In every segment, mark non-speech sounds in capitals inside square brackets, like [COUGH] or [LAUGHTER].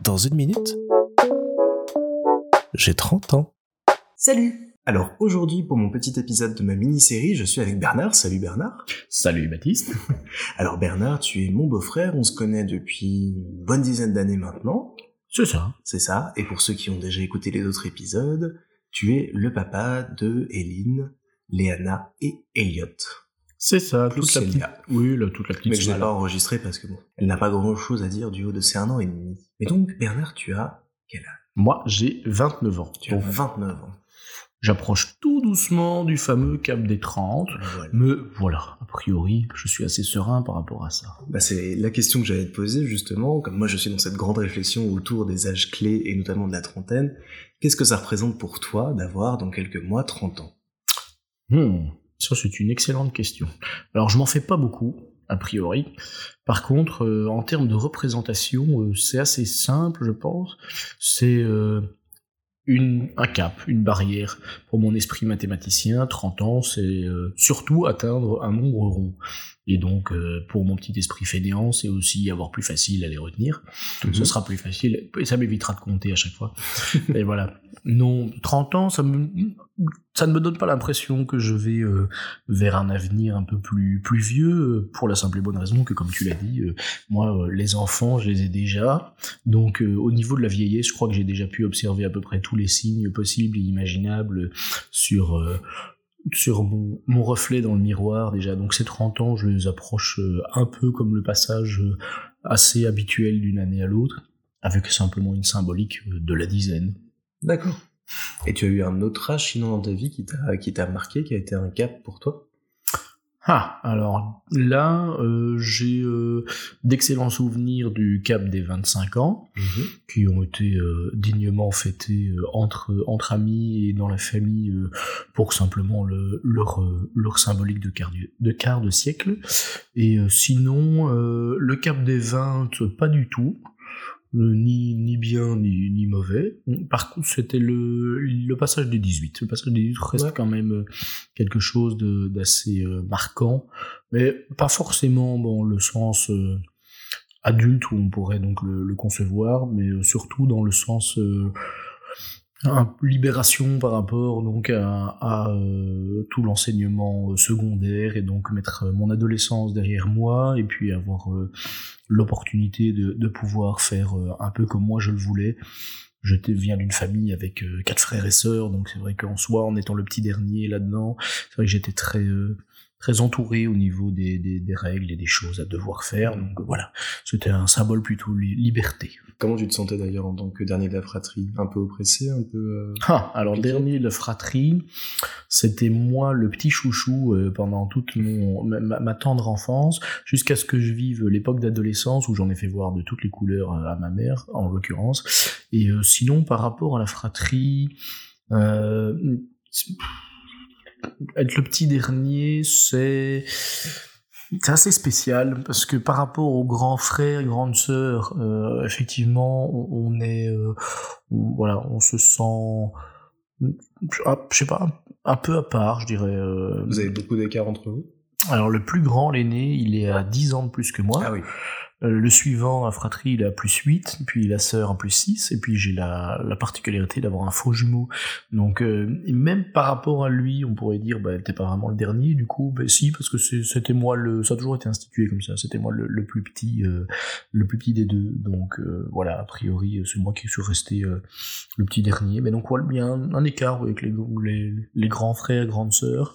Dans une minute, j'ai 30 ans. Salut Alors aujourd'hui, pour mon petit épisode de ma mini-série, je suis avec Bernard. Salut Bernard. Salut Baptiste. [LAUGHS] Alors Bernard, tu es mon beau-frère, on se connaît depuis une bonne dizaine d'années maintenant. C'est ça. C'est ça. Et pour ceux qui ont déjà écouté les autres épisodes, tu es le papa de Eline, Léana et Elliot. C'est ça, toute la petite... Oui, là, toute la petite Mais je l'ai Célia. pas enregistré parce que bon, elle n'a pas grand chose à dire du haut de ses un an et demi. Et donc Bernard, tu as quel âge? Moi, j'ai 29 ans. Tu as Donc, 29 ans. J'approche tout doucement du fameux cap des 30. Voilà. Mais voilà, a priori, je suis assez serein par rapport à ça. Bah, c'est la question que j'allais te poser justement, comme moi je suis dans cette grande réflexion autour des âges clés et notamment de la trentaine, qu'est-ce que ça représente pour toi d'avoir dans quelques mois 30 ans? Hmm, ça, c'est une excellente question. Alors, je m'en fais pas beaucoup, a priori. Par contre, euh, en termes de représentation, euh, c'est assez simple, je pense. C'est euh, un cap, une barrière. Pour mon esprit mathématicien, 30 ans, c'est surtout atteindre un nombre rond. Et donc, euh, pour mon petit esprit fainéant, c'est aussi avoir plus facile à les retenir. Mhm. Ce sera plus facile, et ça m'évitera de compter à chaque fois. [LAUGHS] et voilà. Non, 30 ans, ça, me, ça ne me donne pas l'impression que je vais euh, vers un avenir un peu plus, plus vieux, euh, pour la simple et bonne raison que, comme tu l'as dit, euh, moi, les enfants, je les ai déjà. Donc, au niveau de la vieillesse, je crois que j'ai déjà pu observer à peu près tous les signes possibles et imaginables sur... sur mon, reflet dans le miroir déjà. Donc ces 30 ans, je les approche euh, un peu comme le passage euh, assez habituel d'une année à l'autre, avec simplement une symbolique euh, de la dizaine. D'accord. Et tu as eu un autre âge sinon dans ta vie qui t'a marqué, qui a été un cap pour toi? Ah, alors là, euh, j'ai euh, d'excellents souvenirs du cap des 25 ans, qui ont été euh, dignement fêtés entre, entre amis et dans la famille pour simplement le, leur, leur symbolique de quart, de quart de siècle. Et sinon, le cap des 20, pas du tout. Euh, Ni, ni bien ni, ni mauvais. Par contre, c'était le, le passage des 18. Le passage des 18 reste Ouais. quand même euh, quelque chose de- d'assez euh, marquant, mais pas forcément dans le sens euh, adulte où on pourrait donc le, le concevoir, mais surtout dans le sens euh, libération par rapport donc à, à, euh, tout l'enseignement euh, secondaire et donc mettre euh, mon adolescence derrière moi et puis avoir euh, l'opportunité de, de pouvoir faire euh, un peu comme moi je le voulais. Je viens d'une famille avec euh, quatre frères et sœurs, donc c'est vrai qu'en soi, en étant le petit dernier là-dedans, c'est vrai que j'étais très très entouré au niveau des, des, des règles et des choses à devoir faire. Donc euh, voilà, c'était un symbole plutôt li- liberté. Comment tu te sentais d'ailleurs en tant que dernier de la fratrie? Un peu oppressé, un peu... euh, Ah, alors dernier de fratrie, c'était moi le petit chouchou euh, pendant toute mon, ma, ma- tendre enfance, jusqu'à ce que je vive l'époque d'adolescence où j'en ai fait voir de toutes les couleurs à ma mère, en l'occurrence. Et euh, sinon, par rapport à la fratrie, euh, être le petit dernier, c'est c'est assez spécial parce que par rapport aux grands frères, grandes sœurs, euh, effectivement, on, on est, euh, on- voilà, on se sent, je sais pas, un peu à part, je dirais. euh. Vous avez beaucoup d'écart entre vous? Alors le plus grand, l'aîné, il est à 10 ans de plus que moi. Ah oui. Euh, le suivant, la fratrie, il a plus 8, puis la sœur en plus 6, et puis j'ai la, la particularité d'avoir un faux jumeau. Donc, euh, et même par rapport à lui, on pourrait dire, bah, t'es pas vraiment le dernier, du coup, bah si, parce que c'était moi le, ça a toujours été institué comme ça, c'était moi le, le plus petit, euh, le plus petit des deux. Donc, euh, voilà, a priori, c'est moi qui suis resté euh, le petit dernier. Mais donc, voilà, il y a un, un écart avec les, les, les grands frères, grandes sœurs,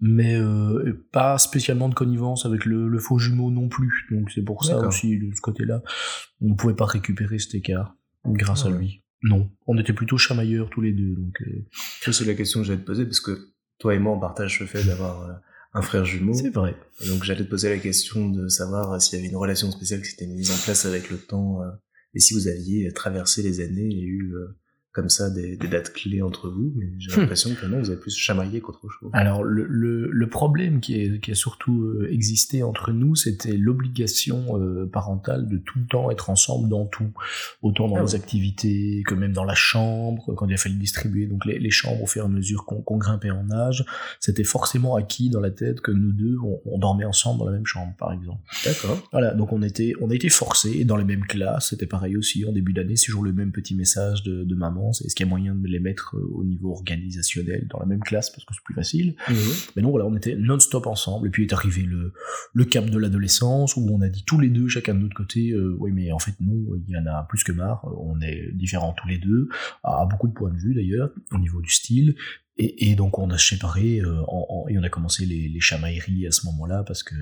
mais euh, pas spécialement de connivence avec le, le faux jumeau non plus. Donc, c'est pour ça D'accord. Aussi, de ce côté-là, on ne pouvait pas récupérer cet écart grâce Ah à lui. Non, on était plutôt chamailleurs tous les deux. Donc, euh, c'est la question que j'allais te poser, parce que toi et moi, on partage le fait d'avoir euh, un frère jumeau. c'est vrai. Et donc j'allais te poser la question de savoir euh, s'il y avait une relation spéciale qui s'était mise en place avec le temps, euh, et si vous aviez traversé les années et eu euh, comme ça des, des dates clés entre vous, mais j'ai l'impression que non, vous avez plus chamaillé qu'autre chose. Alors le, le, le problème qui, est, qui a surtout euh, existé entre nous, c'était l'obligation euh, parentale de tout le temps être ensemble dans tout, autant dans Ah les activités que même dans la chambre, quand il a fallu distribuer donc les, les chambres au fur et à mesure qu'on grimpait en âge, c'était forcément acquis dans la tête que nous deux, on, on dormait ensemble dans la même chambre, par exemple. D'accord. Voilà, donc on était, on a été forcés dans les mêmes classes, c'était pareil aussi en début d'année, c'est toujours le même petit message de, de maman, est-ce qu'il y a moyen de les mettre euh, au niveau organisationnel dans la même classe parce que c'est plus facile? Mais non, voilà, on était non-stop ensemble, et puis est arrivé le, le cap de l'adolescence où on a dit tous les deux, chacun de notre côté, euh, oui mais en fait non, il y en a plus que marre, on est différents tous les deux, à beaucoup de points de vue d'ailleurs, au niveau du style, et, et, donc on a séparé euh, en, en, et on a commencé les, les chamailleries à ce moment-là parce que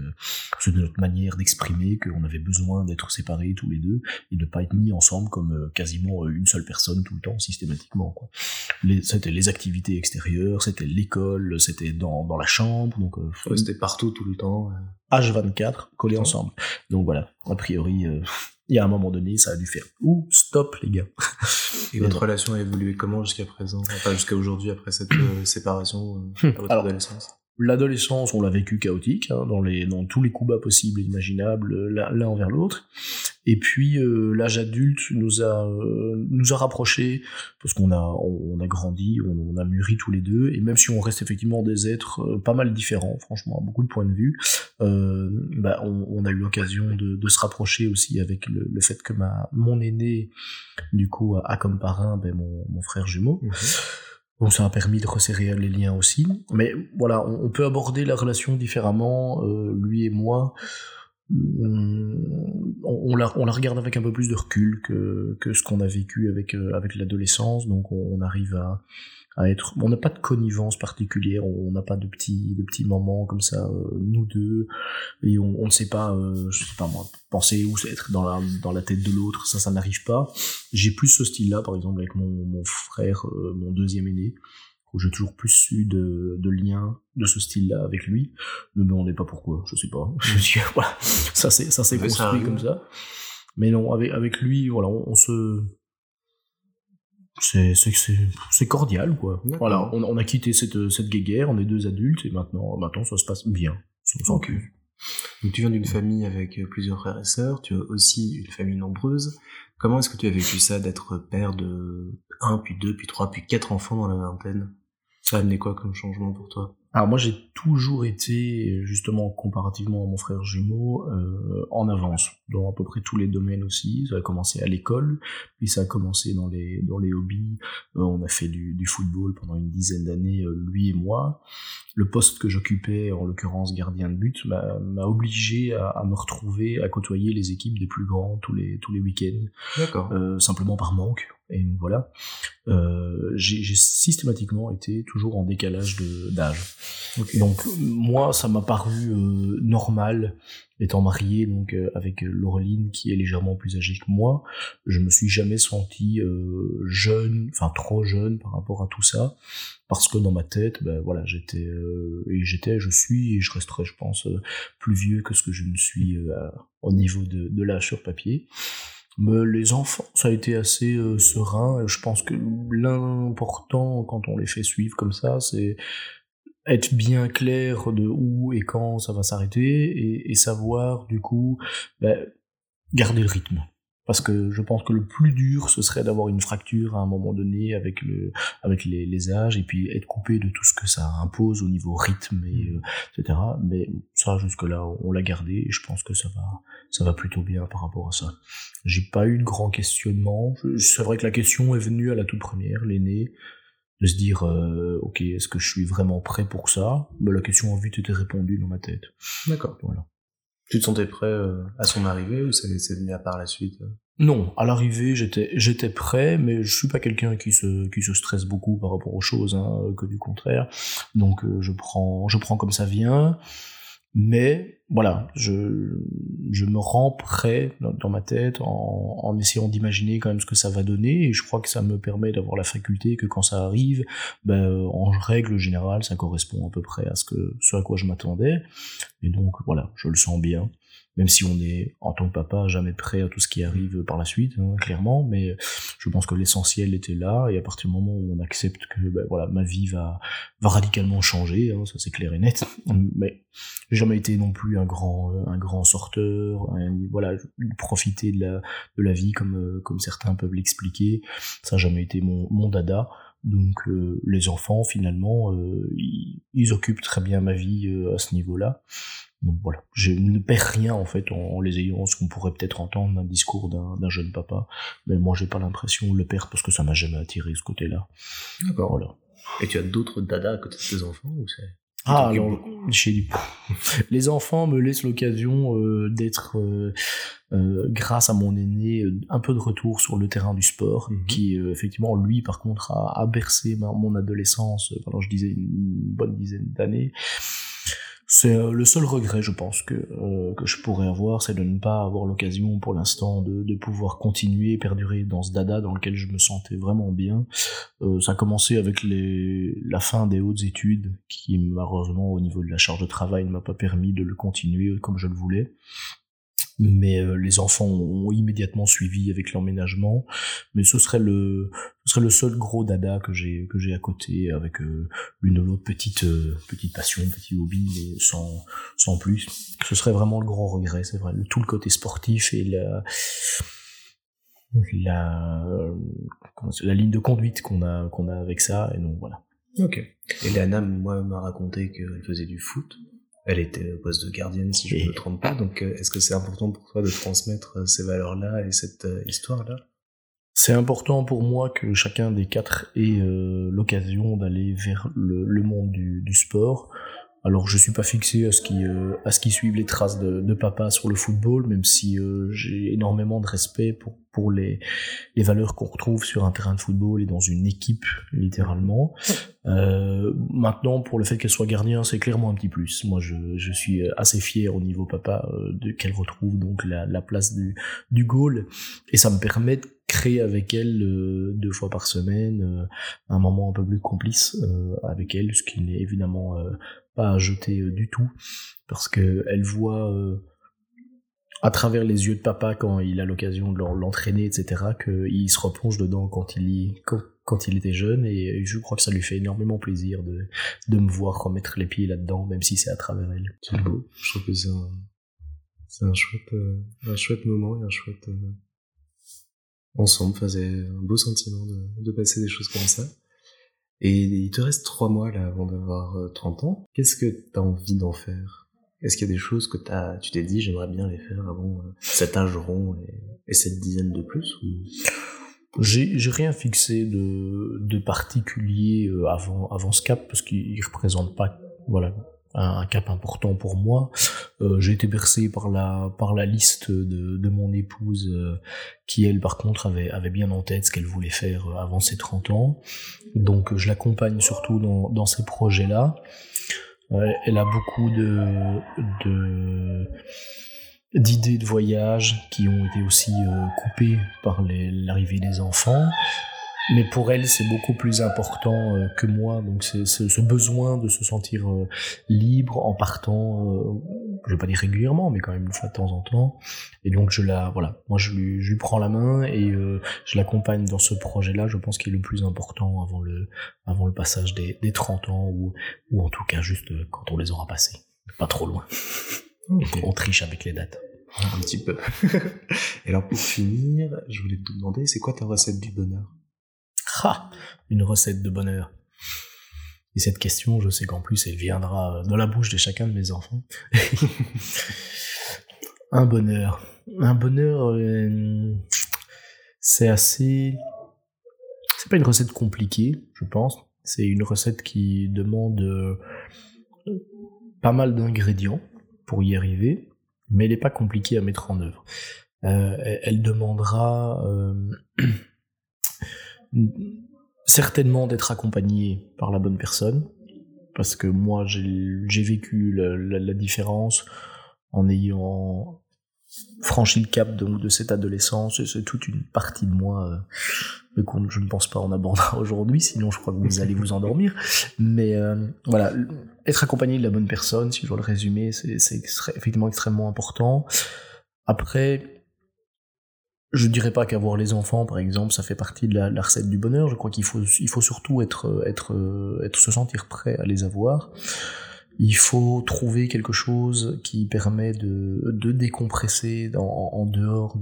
c'est notre manière d'exprimer qu'on avait besoin d'être séparés tous les deux et de pas être mis ensemble comme euh, quasiment une seule personne tout le temps systématiquement. Quoi. Les, c'était les activités extérieures, c'était l'école, c'était dans, dans la chambre, donc euh, Ouais, c'était partout tout le temps. H24 collés ensemble. Donc voilà, a priori, euh, [LAUGHS] il y a un moment donné, ça a dû faire ou stop les gars. [LAUGHS] Et votre relation a évolué comment jusqu'à présent? Enfin, jusqu'à aujourd'hui, après cette euh, séparation euh, à votre Alors, adolescence? L'adolescence, on l'a vécu chaotique, hein, dans, les, dans tous les coups bas possibles et imaginables, euh, l'un envers l'autre. Et puis euh, l'âge adulte nous a euh, nous a rapprochés parce qu'on a on, a grandi, on, a mûri tous les deux. Et même si on reste effectivement des êtres euh, pas mal différents, franchement, à beaucoup de points de vue, euh, bah, on, a eu l'occasion de, de se rapprocher aussi avec le, le fait que ma mon aîné du coup a, a comme parrain ben, mon, mon frère jumeau. Bon, ça a permis de resserrer les liens aussi. Mais voilà, on, peut aborder la relation différemment, euh, lui et moi. On, on la, on la regarde avec un peu plus de recul que, ce qu'on a vécu avec, euh, l'adolescence. Donc on, on arrive à, à être... On n'a pas de connivence particulière, on n'a pas de petits, de petits moments comme ça, euh, nous deux. Et on, on ne sait pas, euh, je sais pas moi, penser ou être dans la, dans la tête de l'autre, ça, ça n'arrive pas. J'ai plus ce style-là, par exemple, avec mon, mon frère, euh, mon deuxième aîné, où j'ai toujours plus eu de, de liens de ce style-là avec lui. Ne me demandez pas pourquoi, je sais pas. [LAUGHS] Je dis, voilà, ça c'est ça s'est ça construit comme ça. Mais non, avec, avec lui, voilà, on, on se... C'est cordial, quoi. Voilà, on, on a quitté cette, cette guéguerre, on est deux adultes, et maintenant, maintenant ça se passe bien. On s'en Ok. occupe. Donc tu viens d'une famille avec euh, plusieurs frères et sœurs, tu as aussi une famille nombreuse. Comment est-ce que tu as vécu ça d'être père de un, puis deux, puis trois, puis quatre enfants dans la vingtaine? Ça a amené quoi comme changement pour toi? Alors moi j'ai toujours été, justement comparativement à mon frère jumeau, euh, en avance dans à peu près tous les domaines aussi. Ça a commencé à l'école, puis ça a commencé dans les dans les hobbies. Euh, on a fait du, du football pendant une dizaine d'années, euh, lui et moi. Le poste que j'occupais, en l'occurrence gardien de but, m'a obligé à, à me retrouver à côtoyer les équipes des plus grands tous les tous les week-ends D'accord. euh, simplement par manque. Et donc voilà, euh, j'ai systématiquement été toujours en décalage d'âge. Donc moi, ça m'a paru euh, normal, étant marié donc euh, avec Laureline qui est légèrement plus âgée que moi. Je me suis jamais senti jeune, enfin trop jeune par rapport à tout ça, parce que dans ma tête, ben voilà, j'étais et j'étais, je suis et je resterai, je pense, plus vieux que ce que je ne suis au niveau de, de l'âge sur papier. Mais les enfants, ça a été assez euh, serein. Je pense que l'important quand on les fait suivre comme ça, c'est être bien clair de où et quand ça va s'arrêter et, savoir du coup ben, garder le rythme. Parce que je pense que le plus dur, ce serait d'avoir une fracture à un moment donné avec le, avec les, les âges et puis être coupé de tout ce que ça impose au niveau rythme et euh, etc. Mais ça, jusque là, on l'a gardé et je pense que ça va, ça va plutôt bien par rapport à ça. J'ai pas eu de grands questionnements. Je- C'est vrai que la question est venue à la toute première, l'aîné, de se dire, euh, ok, est-ce que je suis vraiment prêt pour ça? Mais la question a vite été répondue dans ma tête. D'accord. Voilà. Tu te sentais prêt euh, à son arrivée ou c'est venu à part la suite euh? Non, à l'arrivée, j'étais, j'étais prêt, mais je suis pas quelqu'un qui se, qui se stresse beaucoup par rapport aux choses, hein, que du contraire. Donc, euh, je prends, je prends comme ça vient. Mais, voilà, je, je me rends prêt dans, ma tête en, en essayant d'imaginer quand même ce que ça va donner, et je crois que ça me permet d'avoir la faculté que quand ça arrive, ben, en règle générale, ça correspond à peu près à ce que, ce à quoi je m'attendais. Et donc, voilà, je le sens bien. Même si on est en tant que papa jamais prêt à tout ce qui arrive par la suite, hein, clairement. Mais je pense que l'essentiel était là, et à partir du moment où on accepte que ben, voilà ma vie va va radicalement changer, hein, ça c'est clair et net. [CLEARS THROAT] Mais j'ai jamais été non plus un grand un grand sorteur, voilà profiter de la de la vie comme comme certains peuvent l'expliquer. Ça n'a jamais été mon mon dada. Donc euh, les enfants, finalement, euh, ils, occupent très bien ma vie euh, à ce niveau-là. Donc voilà, je ne perds rien en fait en, les ayant, ce qu'on pourrait peut-être entendre d'un discours d'un jeune papa. Mais moi, j'ai pas l'impression de le perdre parce que ça m'a jamais attiré ce côté-là. D'accord. Voilà. Et tu as d'autres dadas à côté de tes enfants ou c'est ah, alors, [LAUGHS] les enfants me laissent l'occasion euh, d'être, euh, euh, grâce à mon aîné, un peu de retour sur le terrain du sport, mhm. qui effectivement, lui, par contre, a, a bercé mon adolescence pendant, je disais, une bonne dizaine d'années. C'est euh, le seul regret, je pense, que, euh, que je pourrais avoir, c'est de ne pas avoir l'occasion pour l'instant de, de pouvoir continuer, perdurer dans ce dada dans lequel je me sentais vraiment bien. Euh, ça a commencé avec les, la fin des hautes études, qui malheureusement au niveau de la charge de travail ne m'a pas permis de le continuer comme je le voulais mais euh, les enfants ont immédiatement suivi avec l'emménagement. Mais ce serait le, ce serait le seul gros dada que j'ai que j'ai à côté avec euh, une ou l'autre petite euh, petite passion, petit hobby, mais sans sans plus. Ce serait vraiment le grand regret, c'est vrai. Tout le côté sportif et la la la ligne de conduite qu'on a qu'on a avec ça et donc voilà. Ok. Et Léana, moi, m'a raconté qu'elle faisait du foot. Elle était au poste de gardienne, si je ne me trompe pas. Donc, euh, est-ce que c'est important pour toi de transmettre euh, ces valeurs-là et cette euh, histoire-là? C'est important pour moi que chacun des quatre ait l'occasion d'aller vers le, monde du, du, sport. Alors, je suis pas fixé à ce qui à ce qui suivent les traces de, de, papa sur le football, même si j'ai énormément de respect pour pour les, les valeurs qu'on retrouve sur un terrain de football et dans une équipe, littéralement. Euh, maintenant, pour le fait qu'elle soit gardien, c'est clairement un petit plus. Moi, je, je suis assez fier au niveau papa euh, de qu'elle retrouve donc la, la, place du, du goal, et ça me permet de créer avec elle euh, deux fois par semaine euh, un moment un peu plus complice avec elle, ce qui n'est évidemment pas à jeter du tout, parce que elle voit à travers les yeux de papa quand il a l'occasion de l'entraîner, etc., qu'il se replonge dedans quand il, y, quand, il était jeune, et je crois que ça lui fait énormément plaisir de, de me voir remettre les pieds là-dedans, même si c'est à travers elle. C'est beau. Je trouve que c'est un, c'est un chouette, euh, un chouette moment et un chouette euh, ensemble. Enfin, un beau sentiment de, de passer des choses comme ça. Et il te reste trois mois là avant d'avoir 30 euh, ans. Qu'est-ce que t'as envie d'en faire? Est-ce qu'il y a des choses que as, tu t'es dit, j'aimerais bien les faire avant euh, cet âge rond et, cette dizaine de plus J'ai, rien fixé de, particulier euh, avant, avant ce cap, parce qu'il représente pas voilà, un, cap important pour moi. Euh, j'ai été bercé par la, par la liste de, mon épouse, qui elle, par contre, avait, bien en tête ce qu'elle voulait faire avant ses 30 ans. Donc je l'accompagne surtout dans, dans ces projets-là. Ouais, elle a beaucoup d'idées de voyage qui ont été aussi euh, coupées par l'arrivée des enfants. Mais pour elle, c'est beaucoup plus important euh, que moi. Donc, c'est ce besoin de se sentir euh, libre en partant je vais pas dire régulièrement, mais quand même une fois de temps en temps. Et donc je la, voilà, moi je lui, je lui prends la main et euh, je l'accompagne dans ce projet-là. Je pense qu'il est le plus important avant le, avant le passage des, des 30 ans ou, ou en tout cas juste euh, quand on les aura passés, pas trop loin. On triche avec les dates. Un petit peu. [LAUGHS] et alors pour finir, je voulais te demander, c'est quoi ta recette du bonheur? Ah, une recette de bonheur. Et cette question, je sais qu'en plus, elle viendra dans la bouche de chacun de mes enfants. [LAUGHS] un bonheur. Un bonheur, euh, c'est assez... C'est pas une recette compliquée, je pense. C'est une recette qui demande euh, pas mal d'ingrédients pour y arriver, mais elle n'est pas compliquée à mettre en œuvre. Euh, elle demandera [CLEARS THROAT] certainement d'être accompagné par la bonne personne, parce que moi j'ai vécu la, différence en ayant franchi le cap de, de cette adolescence, et c'est toute une partie de moi, euh, qu'on je ne pense pas en abordera [LAUGHS] aujourd'hui, sinon je crois que vous allez vous endormir. Mais euh, voilà, être accompagné de la bonne personne, si je dois le résumer, c'est effectivement extrêmement important. Après, je dirais pas qu'avoir les enfants, par exemple, ça fait partie de la, recette du bonheur. Je crois qu'il faut, surtout être, se sentir prêt à les avoir. Il faut trouver quelque chose qui permet de, décompresser en dehors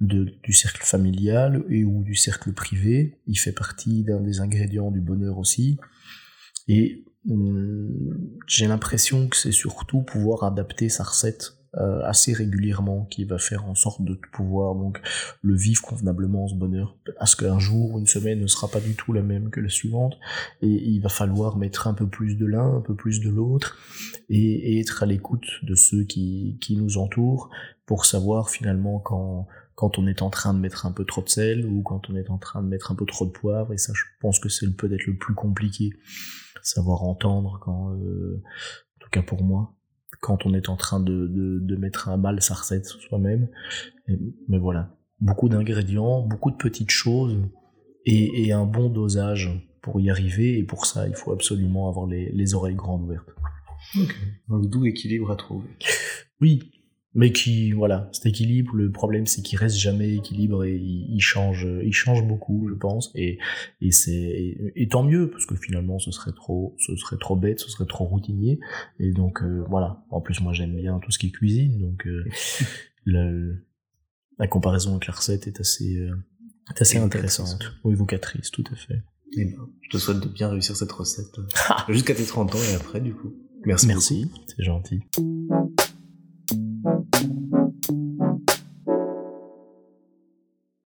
du cercle familial et ou du cercle privé. Il fait partie d'un des ingrédients du bonheur aussi. Et hum, j'ai l'impression que c'est surtout pouvoir adapter sa recette euh, assez régulièrement qui va faire en sorte de pouvoir donc le vivre convenablement ce bonheur. À ce qu'un jour une semaine ne sera pas du tout la même que la suivante. Et il va falloir mettre un peu plus de l'un un peu plus de l'autre et, et, être à l'écoute de ceux qui, qui nous entourent pour savoir finalement quand quand on est en train de mettre un peu trop de sel ou quand on est en train de mettre un peu trop de poivre. Et ça je pense que c'est peut-être le plus compliqué. Savoir entendre quand euh, en tout cas pour moi quand on est en train de, de, de mettre à mal sa recette soi-même. Mais voilà, beaucoup d'ingrédients, beaucoup de petites choses et, et, un bon dosage pour y arriver. Et pour ça, il faut absolument avoir les, les oreilles grandes ouvertes. Ok. Un doux équilibre à trouver. Oui, mais qui voilà cet équilibre le problème c'est qu'il reste jamais équilibre et il, il, change il change beaucoup je pense. Et et c'est et, et, tant mieux parce que finalement ce serait trop ce serait trop bête ce serait trop routinier. Et donc euh, voilà. En plus moi j'aime bien tout ce qui est cuisine donc euh, [LAUGHS] la, la comparaison avec la recette est assez euh, est assez intéressante. ou évocatrice tout à fait. Et ben, je te souhaite de bien réussir cette recette [LAUGHS] jusqu'à tes 30 ans et après du coup. Merci merci c'est gentil